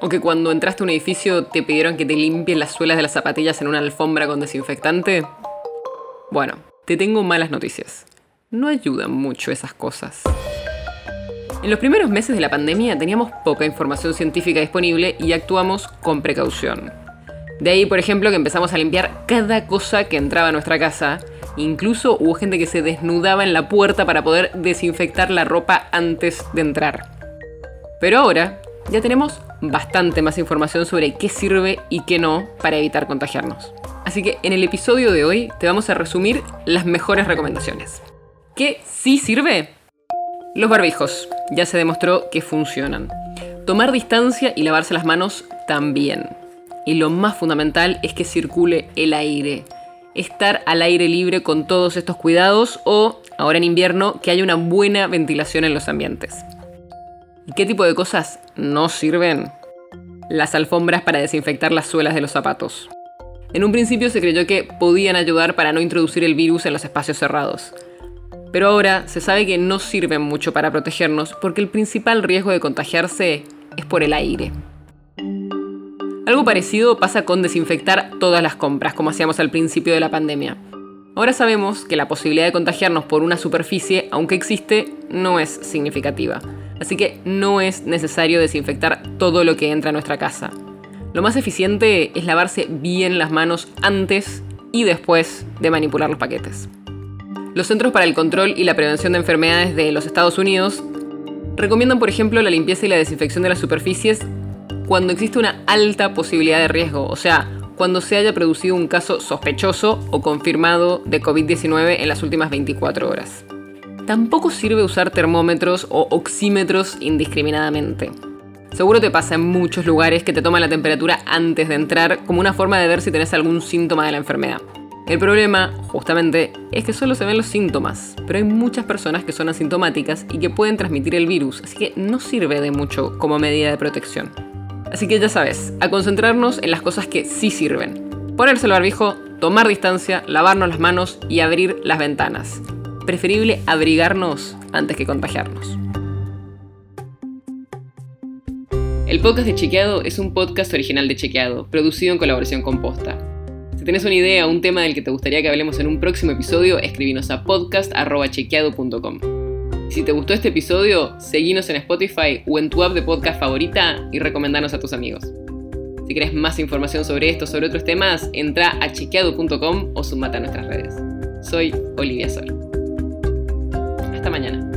o que cuando entraste a un edificio te pidieron que te limpien las suelas de las zapatillas en una alfombra con desinfectante. Bueno, te tengo malas noticias. No ayudan mucho esas cosas. En los primeros meses de la pandemia teníamos poca información científica disponible y actuamos con precaución. De ahí, por ejemplo, que empezamos a limpiar cada cosa que entraba a nuestra casa. Incluso hubo gente que se desnudaba en la puerta para poder desinfectar la ropa antes de entrar. Pero ahora ya tenemos bastante más información sobre qué sirve y qué no para evitar contagiarnos. Así que en el episodio de hoy te vamos a resumir las mejores recomendaciones. ¿Qué sí sirve? Los barbijos. Ya se demostró que funcionan. Tomar distancia y lavarse las manos también. Y lo más fundamental es que circule el aire. Estar al aire libre con todos estos cuidados o, ahora en invierno, que haya una buena ventilación en los ambientes. ¿Y qué tipo de cosas no sirven? Las alfombras para desinfectar las suelas de los zapatos. En un principio se creyó que podían ayudar para no introducir el virus en los espacios cerrados. Pero ahora se sabe que no sirven mucho para protegernos porque el principal riesgo de contagiarse es por el aire. Algo parecido pasa con desinfectar todas las compras, como hacíamos al principio de la pandemia. Ahora sabemos que la posibilidad de contagiarnos por una superficie, aunque existe, no es significativa así que no es necesario desinfectar todo lo que entra a nuestra casa. Lo más eficiente es lavarse bien las manos antes y después de manipular los paquetes. Los Centros para el Control y la Prevención de Enfermedades de los Estados Unidos recomiendan, por ejemplo, la limpieza y la desinfección de las superficies cuando existe una alta posibilidad de riesgo, o sea, cuando se haya producido un caso sospechoso o confirmado de COVID-19 en las últimas 24 horas. Tampoco sirve usar termómetros o oxímetros indiscriminadamente. Seguro te pasa en muchos lugares que te toman la temperatura antes de entrar como una forma de ver si tenés algún síntoma de la enfermedad. El problema, justamente, es que solo se ven los síntomas, pero hay muchas personas que son asintomáticas y que pueden transmitir el virus, así que no sirve de mucho como medida de protección. Así que ya sabes, a concentrarnos en las cosas que sí sirven. Ponerse el barbijo, tomar distancia, lavarnos las manos y abrir las ventanas preferible abrigarnos antes que contagiarnos. El podcast de Chequeado es un podcast original de Chequeado, producido en colaboración con Posta. Si tenés una idea o un tema del que te gustaría que hablemos en un próximo episodio, escribinos a podcast.chequeado.com. Si te gustó este episodio, seguinos en Spotify o en tu app de podcast favorita y recomendanos a tus amigos. Si querés más información sobre esto o sobre otros temas, entra a chequeado.com o sumate a nuestras redes. Soy Olivia Sol mañana.